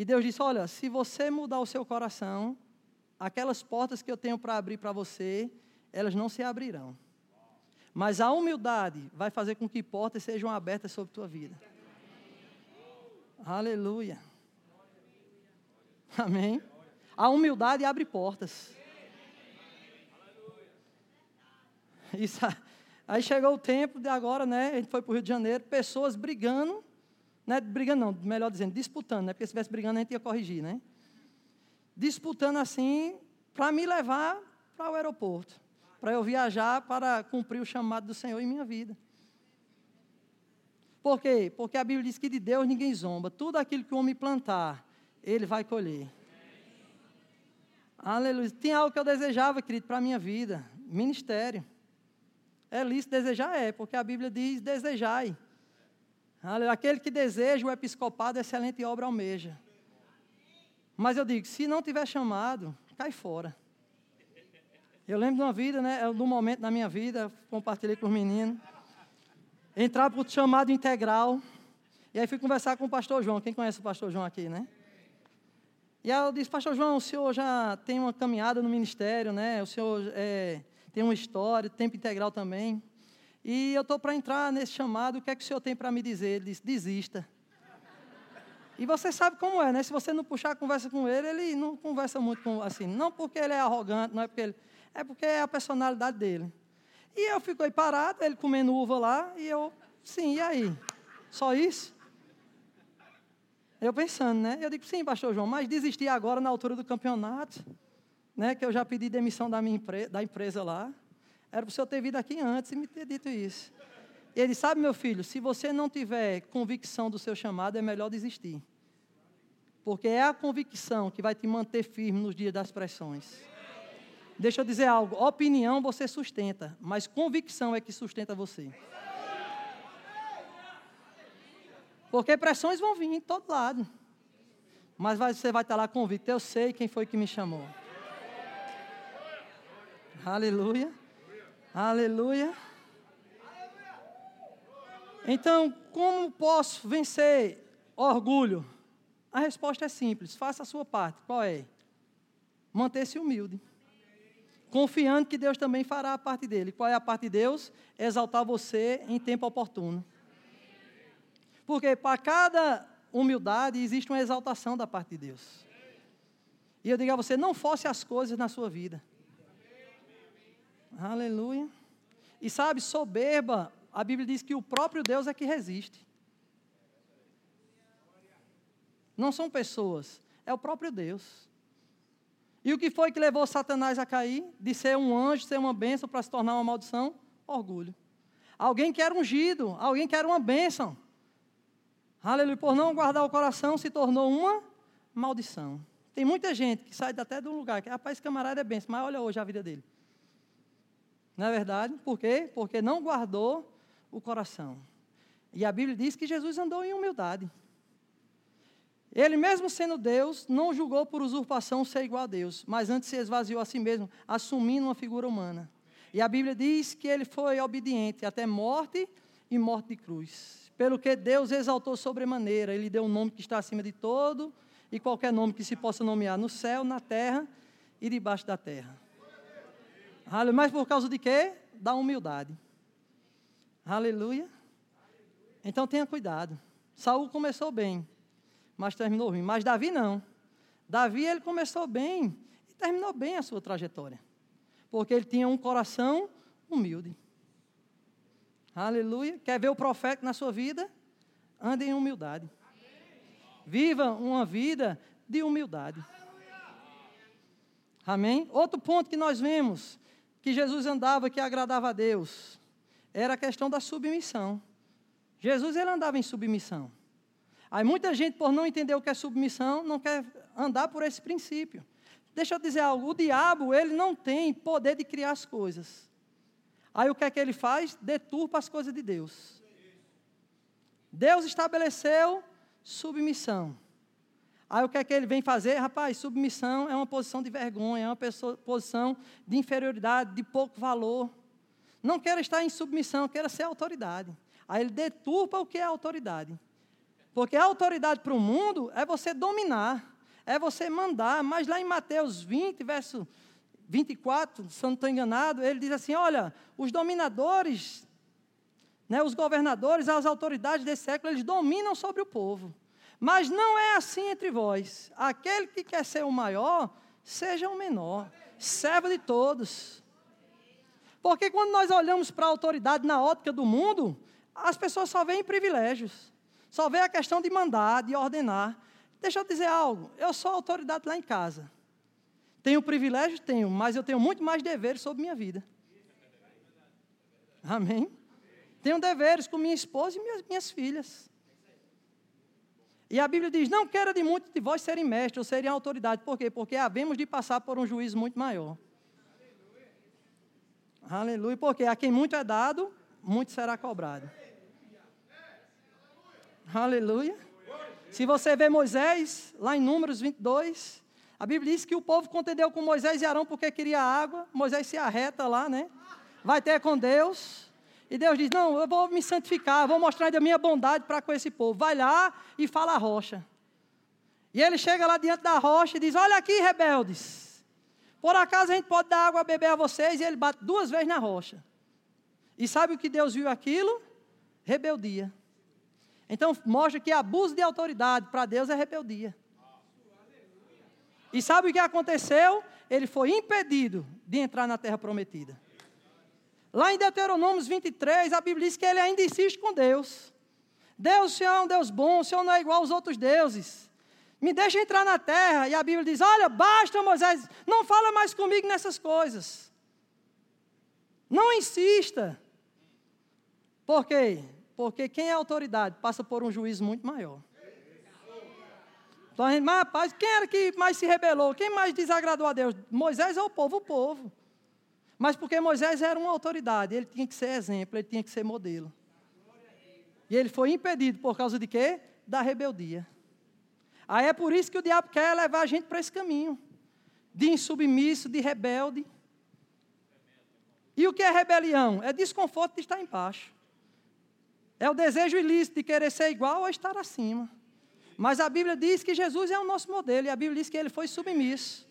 E Deus disse: Olha, se você mudar o seu coração, aquelas portas que eu tenho para abrir para você, elas não se abrirão. Mas a humildade vai fazer com que portas sejam abertas sobre a tua vida. Aleluia. Amém. A humildade abre portas. Isso, Aí chegou o tempo de agora, né? A gente foi para o Rio de Janeiro, pessoas brigando, né? Brigando não, melhor dizendo, disputando, né? Porque se estivesse brigando a gente ia corrigir, né? Disputando assim, para me levar para o aeroporto, para eu viajar para cumprir o chamado do Senhor em minha vida. Por quê? Porque a Bíblia diz que de Deus ninguém zomba. Tudo aquilo que o homem plantar, ele vai colher. Aleluia. Tem algo que eu desejava, querido, para a minha vida: ministério. É lícito desejar? É, porque a Bíblia diz: desejai. Aquele que deseja o episcopado, excelente obra almeja. Mas eu digo: se não tiver chamado, cai fora. Eu lembro de uma vida, né? De um momento na minha vida, compartilhei com os meninos. Entrar para o chamado integral. E aí fui conversar com o pastor João. Quem conhece o pastor João aqui, né? E aí eu disse, pastor João, o senhor já tem uma caminhada no ministério, né? O senhor é, tem uma história, tempo integral também. E eu estou para entrar nesse chamado, o que é que o senhor tem para me dizer? Ele disse, desista. E você sabe como é, né? Se você não puxar a conversa com ele, ele não conversa muito com, assim. Não porque ele é arrogante, não é porque ele. É porque é a personalidade dele. E eu fiquei parado, ele comendo uva lá, e eu, sim, e aí? Só isso? Eu pensando, né? Eu digo, sim, pastor João, mas desistir agora na altura do campeonato, né? Que eu já pedi demissão da minha empre da empresa lá. Era para o senhor ter vindo aqui antes e me ter dito isso. Ele sabe, meu filho, se você não tiver convicção do seu chamado, é melhor desistir. Porque é a convicção que vai te manter firme nos dias das pressões. Deixa eu dizer algo: opinião você sustenta, mas convicção é que sustenta você. Porque pressões vão vir em todo lado. Mas você vai estar lá convicto: eu sei quem foi que me chamou. Aleluia. Aleluia. Então, como posso vencer orgulho? A resposta é simples: faça a sua parte. Qual é? Manter-se humilde. Confiando que Deus também fará a parte dele. Qual é a parte de Deus? Exaltar você em tempo oportuno. Porque para cada humildade existe uma exaltação da parte de Deus. E eu digo a você: não force as coisas na sua vida. Aleluia. E sabe, soberba, a Bíblia diz que o próprio Deus é que resiste. Não são pessoas, é o próprio Deus. E o que foi que levou Satanás a cair? De ser um anjo, ser uma bênção para se tornar uma maldição? Orgulho. Alguém que era ungido, alguém que era uma bênção. Aleluia. Por não guardar o coração, se tornou uma maldição. Tem muita gente que sai até de um lugar que, rapaz, camarada é bênção, mas olha hoje a vida dele. Não é verdade? Por quê? Porque não guardou o coração. E a Bíblia diz que Jesus andou em humildade. Ele, mesmo sendo Deus, não julgou por usurpação ser igual a Deus, mas antes se esvaziou a si mesmo, assumindo uma figura humana. E a Bíblia diz que ele foi obediente até morte e morte de cruz. Pelo que Deus exaltou sobremaneira, ele deu um nome que está acima de todo e qualquer nome que se possa nomear no céu, na terra e debaixo da terra. Mas por causa de quê? Da humildade. Aleluia. Então tenha cuidado. Saul começou bem, mas terminou ruim. Mas Davi não. Davi ele começou bem e terminou bem a sua trajetória. Porque ele tinha um coração humilde. Aleluia. Quer ver o profeta na sua vida? Ande em humildade. Viva uma vida de humildade. Amém? Outro ponto que nós vemos que Jesus andava que agradava a Deus era a questão da submissão. Jesus ele andava em submissão. Aí muita gente, por não entender o que é submissão, não quer andar por esse princípio. Deixa eu dizer algo, o diabo, ele não tem poder de criar as coisas. Aí o que é que ele faz? Deturpa as coisas de Deus. Deus estabeleceu submissão. Aí o que é que ele vem fazer? Rapaz, submissão é uma posição de vergonha, é uma pessoa, posição de inferioridade, de pouco valor. Não quero estar em submissão, quero ser autoridade. Aí ele deturpa o que é autoridade. Porque a autoridade para o mundo é você dominar, é você mandar. Mas lá em Mateus 20, verso 24, se eu não estou enganado, ele diz assim: olha, os dominadores, né, os governadores, as autoridades desse século, eles dominam sobre o povo. Mas não é assim entre vós. Aquele que quer ser o maior, seja o menor, servo de todos. Porque quando nós olhamos para a autoridade na ótica do mundo, as pessoas só veem privilégios. Só vê a questão de mandar, de ordenar. Deixa eu dizer algo. Eu sou autoridade lá em casa. Tenho privilégio? Tenho, mas eu tenho muito mais deveres sobre minha vida. Amém? Tenho deveres com minha esposa e minhas, minhas filhas. E a Bíblia diz: Não quero de muitos de vós serem mestres ou serem autoridade. Por quê? Porque havemos de passar por um juízo muito maior. Aleluia. Aleluia. Porque a quem muito é dado, muito será cobrado. Aleluia. Se você vê Moisés, lá em Números 22, a Bíblia diz que o povo contendeu com Moisés e Arão porque queria água. Moisés se arreta lá, né? Vai ter com Deus. E Deus diz: Não, eu vou me santificar, vou mostrar a minha bondade para com esse povo. Vai lá e fala a rocha. E ele chega lá diante da rocha e diz: Olha aqui, rebeldes. Por acaso a gente pode dar água a beber a vocês? E ele bate duas vezes na rocha. E sabe o que Deus viu aquilo? Rebeldia. Então mostra que abuso de autoridade para Deus é rebeldia. E sabe o que aconteceu? Ele foi impedido de entrar na terra prometida. Lá em Deuteronômio 23, a Bíblia diz que ele ainda insiste com Deus. Deus, o Senhor é um Deus bom, o Senhor não é igual aos outros deuses. Me deixa entrar na terra. E a Bíblia diz: Olha, basta, Moisés, não fala mais comigo nessas coisas. Não insista. Por quê? Porque quem é autoridade passa por um juízo muito maior. Então a mas rapaz, quem era que mais se rebelou? Quem mais desagradou a Deus? Moisés ou o povo? O povo. Mas porque Moisés era uma autoridade, ele tinha que ser exemplo, ele tinha que ser modelo. E ele foi impedido por causa de quê? Da rebeldia. Aí é por isso que o diabo quer levar a gente para esse caminho de insubmisso, de rebelde. E o que é rebelião? É desconforto de estar embaixo. É o desejo ilícito de querer ser igual ou estar acima. Mas a Bíblia diz que Jesus é o nosso modelo e a Bíblia diz que ele foi submisso.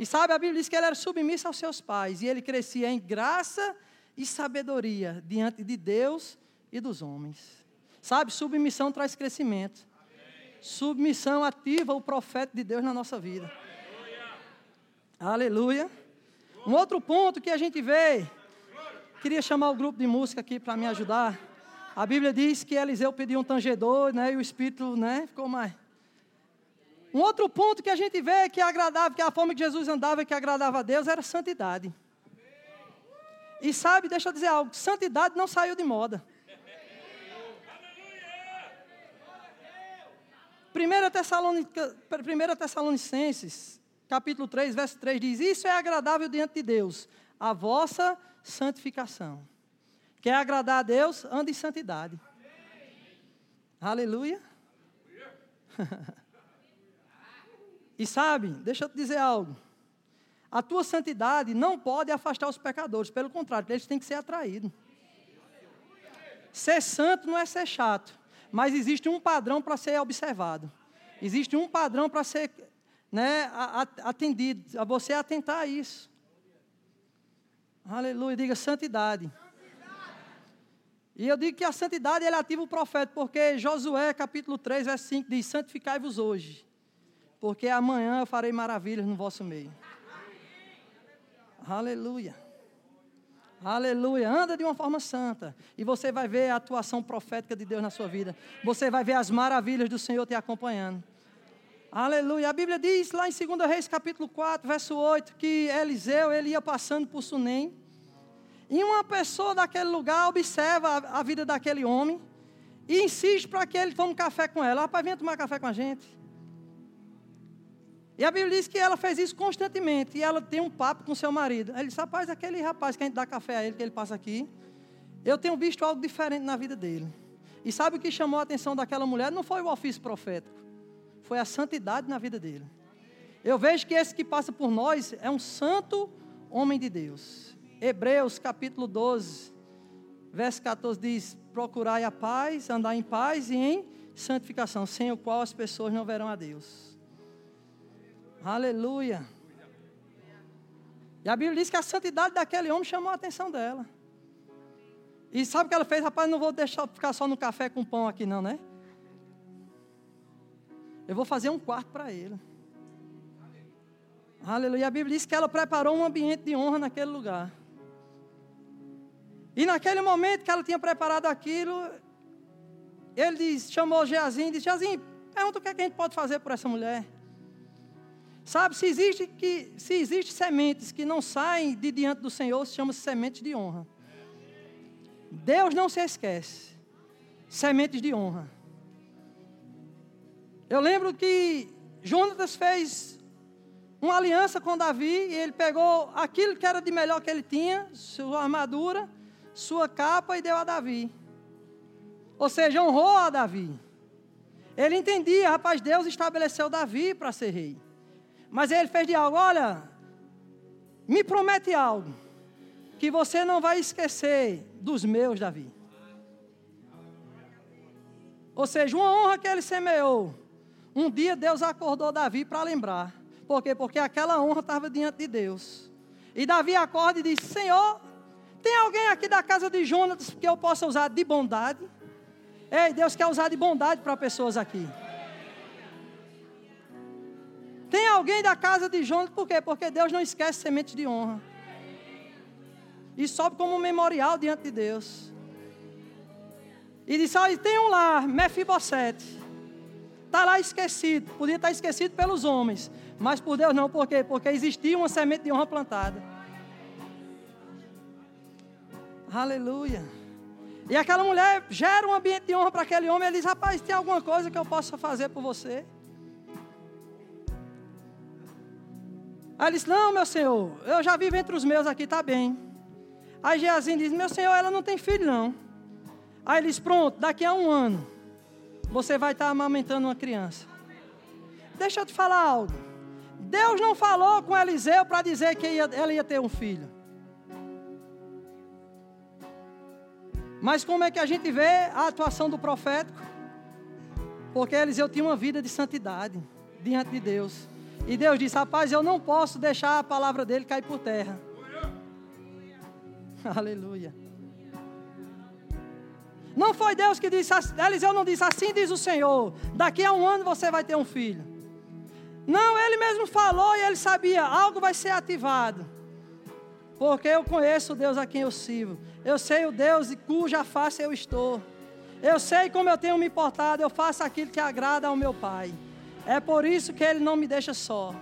E sabe, a Bíblia diz que ele era submisso aos seus pais e ele crescia em graça e sabedoria diante de Deus e dos homens. Sabe, submissão traz crescimento. Submissão ativa o profeta de Deus na nossa vida. Aleluia. Aleluia. Um outro ponto que a gente vê, queria chamar o grupo de música aqui para me ajudar. A Bíblia diz que Eliseu pediu um tangedor, né, e o Espírito né, ficou mais. Um outro ponto que a gente vê que é agradável, que a forma que Jesus andava que agradava a Deus era santidade. E sabe, deixa eu dizer algo, santidade não saiu de moda. 1 Tessalonicenses, 1 Tessalonicenses, capítulo 3, verso 3 diz: Isso é agradável diante de Deus, a vossa santificação. Quer agradar a Deus? Ande em santidade. Aleluia. E sabe, deixa eu te dizer algo. A tua santidade não pode afastar os pecadores, pelo contrário, eles têm que ser atraídos. Ser santo não é ser chato, mas existe um padrão para ser observado. Existe um padrão para ser né, atendido, a você atentar a isso. Aleluia, diga santidade. E eu digo que a santidade ele ativa o profeta, porque Josué capítulo 3, verso 5 diz: Santificai-vos hoje porque amanhã eu farei maravilhas no vosso meio. Aleluia. Aleluia. Anda de uma forma santa. E você vai ver a atuação profética de Deus na sua vida. Você vai ver as maravilhas do Senhor te acompanhando. Aleluia. A Bíblia diz lá em 2 Reis, capítulo 4, verso 8, que Eliseu ele ia passando por Sunem. E uma pessoa daquele lugar observa a, vida daquele homem e insiste para que ele tome café com ela. Rapaz, vem tomar café com a gente. E a Bíblia diz que ela fez isso constantemente. E ela tem um papo com seu marido. Ele disse: Rapaz, aquele rapaz que a gente dá café a ele, que ele passa aqui, eu tenho visto algo diferente na vida dele. E sabe o que chamou a atenção daquela mulher? Não foi o ofício profético, foi a santidade na vida dele. Eu vejo que esse que passa por nós é um santo homem de Deus. Hebreus capítulo 12, verso 14 diz: Procurai a paz, andar em paz e em santificação, sem o qual as pessoas não verão a Deus. Aleluia. E a Bíblia diz que a santidade daquele homem chamou a atenção dela. E sabe o que ela fez? Rapaz, não vou deixar ficar só no café com pão aqui, não, né? Eu vou fazer um quarto para ele. Aleluia. A Bíblia diz que ela preparou um ambiente de honra naquele lugar. E naquele momento que ela tinha preparado aquilo, ele diz, chamou Geazim e disse: Geazim, pergunta o que, é que a gente pode fazer por essa mulher. Sabe, se existe, que, se existe sementes que não saem de diante do Senhor, se chama -se sementes de honra. Deus não se esquece. Sementes de honra. Eu lembro que Jonatas fez uma aliança com Davi e ele pegou aquilo que era de melhor que ele tinha, sua armadura, sua capa e deu a Davi. Ou seja, honrou a Davi. Ele entendia, rapaz, Deus estabeleceu Davi para ser rei. Mas ele fez de algo, olha, me promete algo, que você não vai esquecer dos meus, Davi. Ou seja, uma honra que ele semeou. Um dia Deus acordou Davi para lembrar. Por quê? Porque aquela honra estava diante de Deus. E Davi acorda e diz: Senhor, tem alguém aqui da casa de Jonas que eu possa usar de bondade? Ei, Deus quer usar de bondade para pessoas aqui. Tem alguém da casa de Jonas, por quê? Porque Deus não esquece sementes de honra. E sobe como um memorial diante de Deus. E disse: Olha, tem um lá, Mefibosete. Está lá esquecido. Podia estar esquecido pelos homens. Mas por Deus não, por quê? Porque existia uma semente de honra plantada. Aleluia. E aquela mulher gera um ambiente de honra para aquele homem. Ele diz: Rapaz, tem alguma coisa que eu possa fazer por você? Aí ele diz: Não, meu senhor, eu já vivo entre os meus aqui, está bem. Aí Geazinho diz: Meu senhor, ela não tem filho, não. Aí ele diz: Pronto, daqui a um ano, você vai estar amamentando uma criança. Deixa eu te falar algo. Deus não falou com Eliseu para dizer que ela ia ter um filho. Mas como é que a gente vê a atuação do profético? Porque Eliseu tinha uma vida de santidade diante de Deus. E Deus disse: Rapaz, eu não posso deixar a palavra dele cair por terra. Aleluia. Não foi Deus que disse, Eliseu não disse, assim diz o Senhor: daqui a um ano você vai ter um filho. Não, ele mesmo falou e ele sabia, algo vai ser ativado. Porque eu conheço o Deus a quem eu sirvo. Eu sei o Deus cuja face eu estou. Eu sei como eu tenho me portado, eu faço aquilo que agrada ao meu Pai. É por isso que Ele não me deixa só.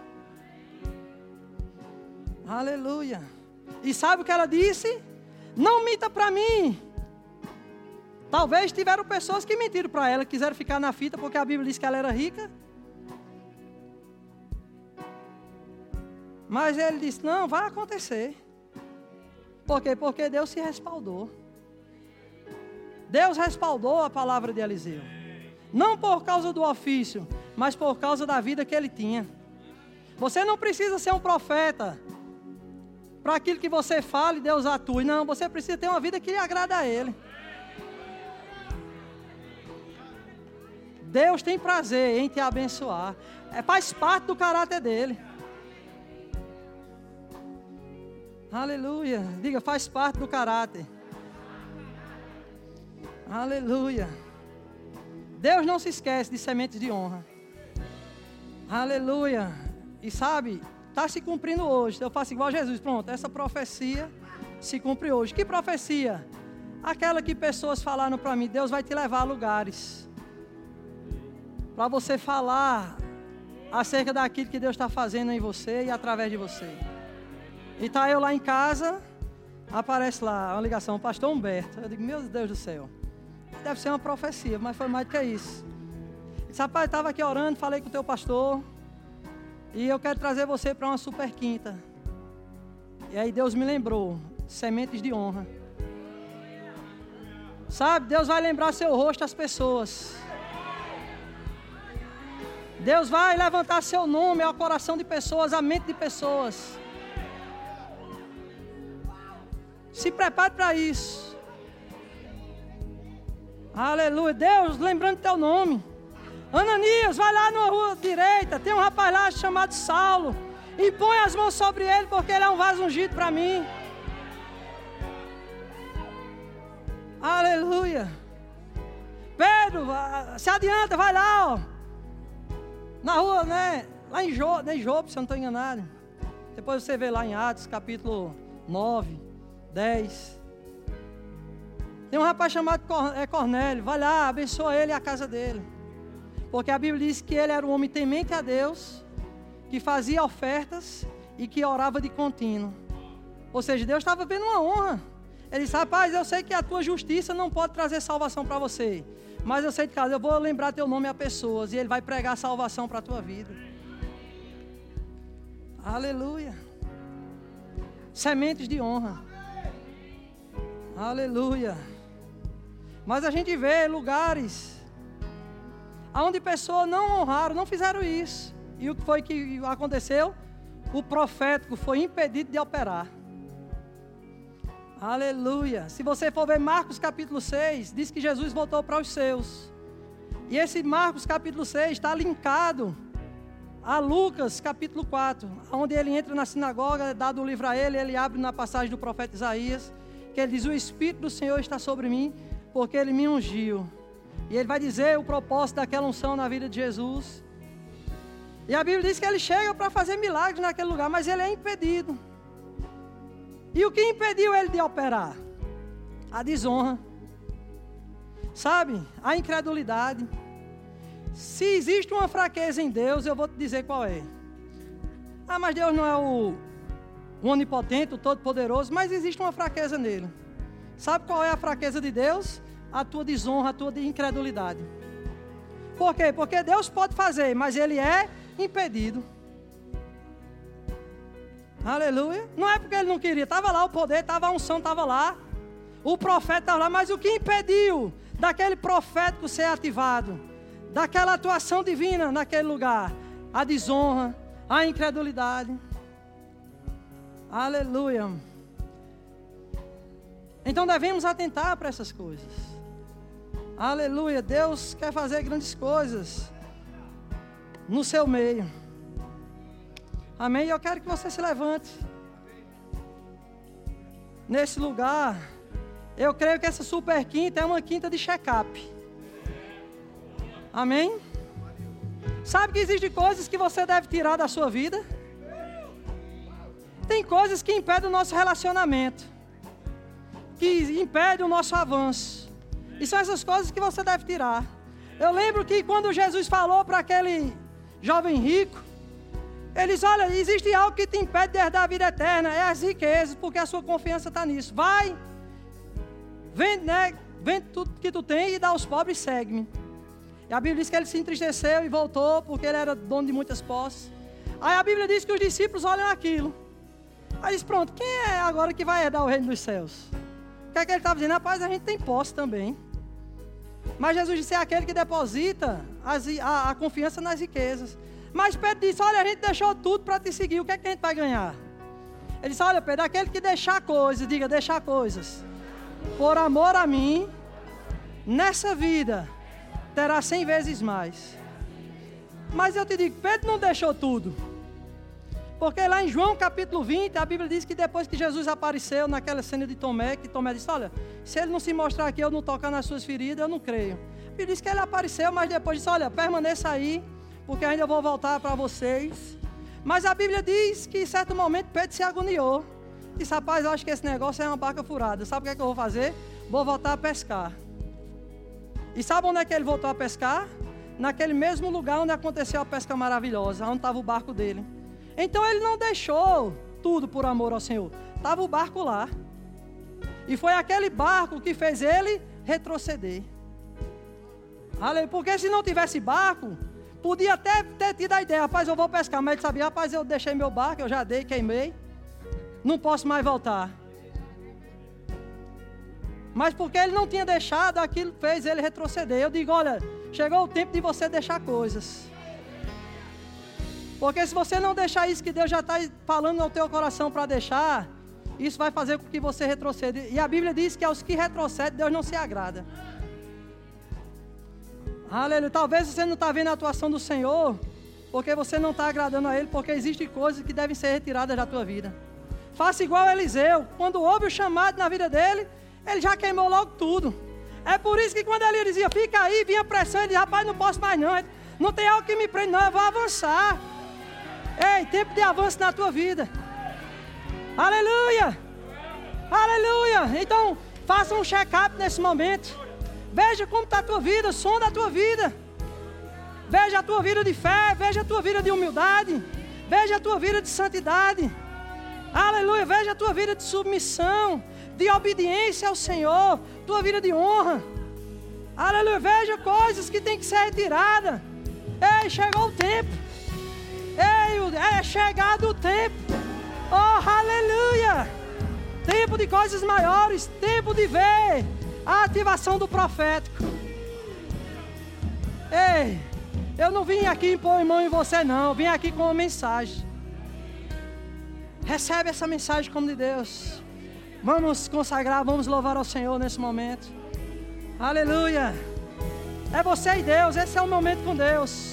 Aleluia. E sabe o que ela disse? Não minta para mim. Talvez tiveram pessoas que mentiram para ela, quiseram ficar na fita porque a Bíblia diz que ela era rica. Mas ele disse: Não, vai acontecer. Por quê? Porque Deus se respaldou. Deus respaldou a palavra de Eliseu. Não por causa do ofício, mas por causa da vida que ele tinha. Você não precisa ser um profeta para aquilo que você fala e Deus atue. Não, você precisa ter uma vida que lhe agrada a Ele. Deus tem prazer em te abençoar. É, faz parte do caráter dele. Aleluia. Diga, faz parte do caráter. Aleluia. Deus não se esquece de sementes de honra. Aleluia. E sabe, está se cumprindo hoje. Eu faço igual a Jesus. Pronto, essa profecia se cumpre hoje. Que profecia? Aquela que pessoas falaram para mim: Deus vai te levar a lugares. Para você falar acerca daquilo que Deus está fazendo em você e através de você. E tá eu lá em casa, aparece lá uma ligação, o pastor Humberto. Eu digo, meu Deus do céu, deve ser uma profecia, mas foi mais do que isso. Ele disse, rapaz, estava aqui orando, falei com o teu pastor, e eu quero trazer você para uma super quinta. E aí Deus me lembrou, sementes de honra. Sabe, Deus vai lembrar seu rosto às pessoas. Deus vai levantar seu nome ao coração de pessoas, à mente de pessoas. Se prepare para isso. Aleluia. Deus, lembrando teu nome. Ananias, vai lá na rua direita. Tem um rapaz lá chamado Saulo. E põe as mãos sobre ele, porque ele é um vaso ungido para mim. Aleluia. Pedro, se adianta, vai lá, ó. Na rua, né? Lá em Job, em Job, se eu não estou enganado. Depois você vê lá em Atos, capítulo 9. 10. Tem um rapaz chamado é Cornélio. Vai lá, abençoa ele e a casa dele. Porque a Bíblia diz que ele era um homem temente a Deus que fazia ofertas e que orava de contínuo. Ou seja, Deus estava vendo uma honra. Ele disse: Rapaz, eu sei que a tua justiça não pode trazer salvação para você. Mas eu sei de casa, eu vou lembrar teu nome a pessoas. E Ele vai pregar salvação para a tua vida. Aleluia. Sementes de honra. Aleluia. Mas a gente vê lugares onde pessoas não honraram, não fizeram isso. E o que foi que aconteceu? O profético foi impedido de operar. Aleluia. Se você for ver Marcos capítulo 6, diz que Jesus voltou para os seus. E esse Marcos capítulo 6 está linkado a Lucas capítulo 4, onde ele entra na sinagoga, dado o livro a ele, ele abre na passagem do profeta Isaías, que ele diz: O Espírito do Senhor está sobre mim, porque ele me ungiu. E ele vai dizer o propósito daquela unção na vida de Jesus. E a Bíblia diz que ele chega para fazer milagres naquele lugar, mas ele é impedido. E o que impediu ele de operar? A desonra. Sabe? A incredulidade. Se existe uma fraqueza em Deus, eu vou te dizer qual é. Ah, mas Deus não é o, o onipotente, o todo-poderoso, mas existe uma fraqueza nele. Sabe qual é a fraqueza de Deus? A tua desonra, a tua incredulidade. Por quê? Porque Deus pode fazer, mas ele é impedido. Aleluia. Não é porque ele não queria, estava lá o poder, estava a unção, estava lá. O profeta estava lá, mas o que impediu daquele profético ser ativado? Daquela atuação divina naquele lugar? A desonra, a incredulidade. Aleluia. Então devemos atentar para essas coisas. Aleluia. Deus quer fazer grandes coisas no seu meio. Amém? Eu quero que você se levante. Nesse lugar, eu creio que essa super quinta é uma quinta de check-up. Amém? Sabe que existem coisas que você deve tirar da sua vida? Tem coisas que impedem o nosso relacionamento, que impedem o nosso avanço. E são essas coisas que você deve tirar. Eu lembro que quando Jesus falou para aquele jovem rico, ele diz: Olha, existe algo que te impede de herdar a vida eterna, é as riquezas, porque a sua confiança está nisso. Vai, vende, né, vende tudo que tu tem e dá aos pobres e segue-me. E a Bíblia diz que ele se entristeceu e voltou, porque ele era dono de muitas posses. Aí a Bíblia diz que os discípulos olham aquilo. Aí diz: Pronto, quem é agora que vai herdar o reino dos céus? O que é que ele estava dizendo? Rapaz, a gente tem posse também. Mas Jesus disse: é aquele que deposita as, a, a confiança nas riquezas. Mas Pedro disse: Olha, a gente deixou tudo para te seguir, o que é que a gente vai ganhar? Ele disse: Olha, Pedro, aquele que deixar coisas, diga, deixar coisas, por amor a mim, nessa vida, terá cem vezes mais. Mas eu te digo: Pedro não deixou tudo. Porque lá em João capítulo 20, a Bíblia diz que depois que Jesus apareceu naquela cena de Tomé, que Tomé disse: Olha, se ele não se mostrar aqui, eu não tocar nas suas feridas, eu não creio. Bíblia diz que ele apareceu, mas depois disse: Olha, permaneça aí porque ainda vou voltar para vocês. Mas a Bíblia diz que em certo momento Pedro se agoniou. Disse, rapaz, eu acho que esse negócio é uma barca furada. Sabe o que, é que eu vou fazer? Vou voltar a pescar. E sabe onde é que ele voltou a pescar? Naquele mesmo lugar onde aconteceu a pesca maravilhosa, onde estava o barco dele. Então ele não deixou tudo por amor ao Senhor. Estava o barco lá. E foi aquele barco que fez ele retroceder. Porque se não tivesse barco, Podia até ter tido a ideia, rapaz, eu vou pescar, mas ele sabia, rapaz, eu deixei meu barco, eu já dei, queimei. Não posso mais voltar. Mas porque ele não tinha deixado, aquilo fez ele retroceder. Eu digo, olha, chegou o tempo de você deixar coisas. Porque se você não deixar isso que Deus já está falando no teu coração para deixar, isso vai fazer com que você retroceda. E a Bíblia diz que aos que retrocedem, Deus não se agrada. Aleluia. Talvez você não está vendo a atuação do Senhor, porque você não está agradando a Ele, porque existem coisas que devem ser retiradas da tua vida. Faça igual a Eliseu. Quando houve o chamado na vida dele, ele já queimou logo tudo. É por isso que quando ele dizia, fica aí, vinha pressão, ele dizia, rapaz, não posso mais não. Não tem algo que me prende, não, eu vou avançar. Ei, tempo de avanço na tua vida. Aleluia! Aleluia! Então, faça um check-up nesse momento. Veja como está a tua vida, som da tua vida. Veja a tua vida de fé, veja a tua vida de humildade. Veja a tua vida de santidade. Aleluia. Veja a tua vida de submissão, de obediência ao Senhor, tua vida de honra. Aleluia. Veja coisas que tem que ser retirada. Ei, chegou o tempo. Ei, é chegado o tempo. Oh, aleluia. Tempo de coisas maiores. Tempo de ver a ativação do profético. Ei, eu não vim aqui impor mão em você, não. Eu vim aqui com uma mensagem. Recebe essa mensagem como de Deus. Vamos consagrar, vamos louvar ao Senhor nesse momento. Aleluia. É você e Deus, esse é o momento com Deus.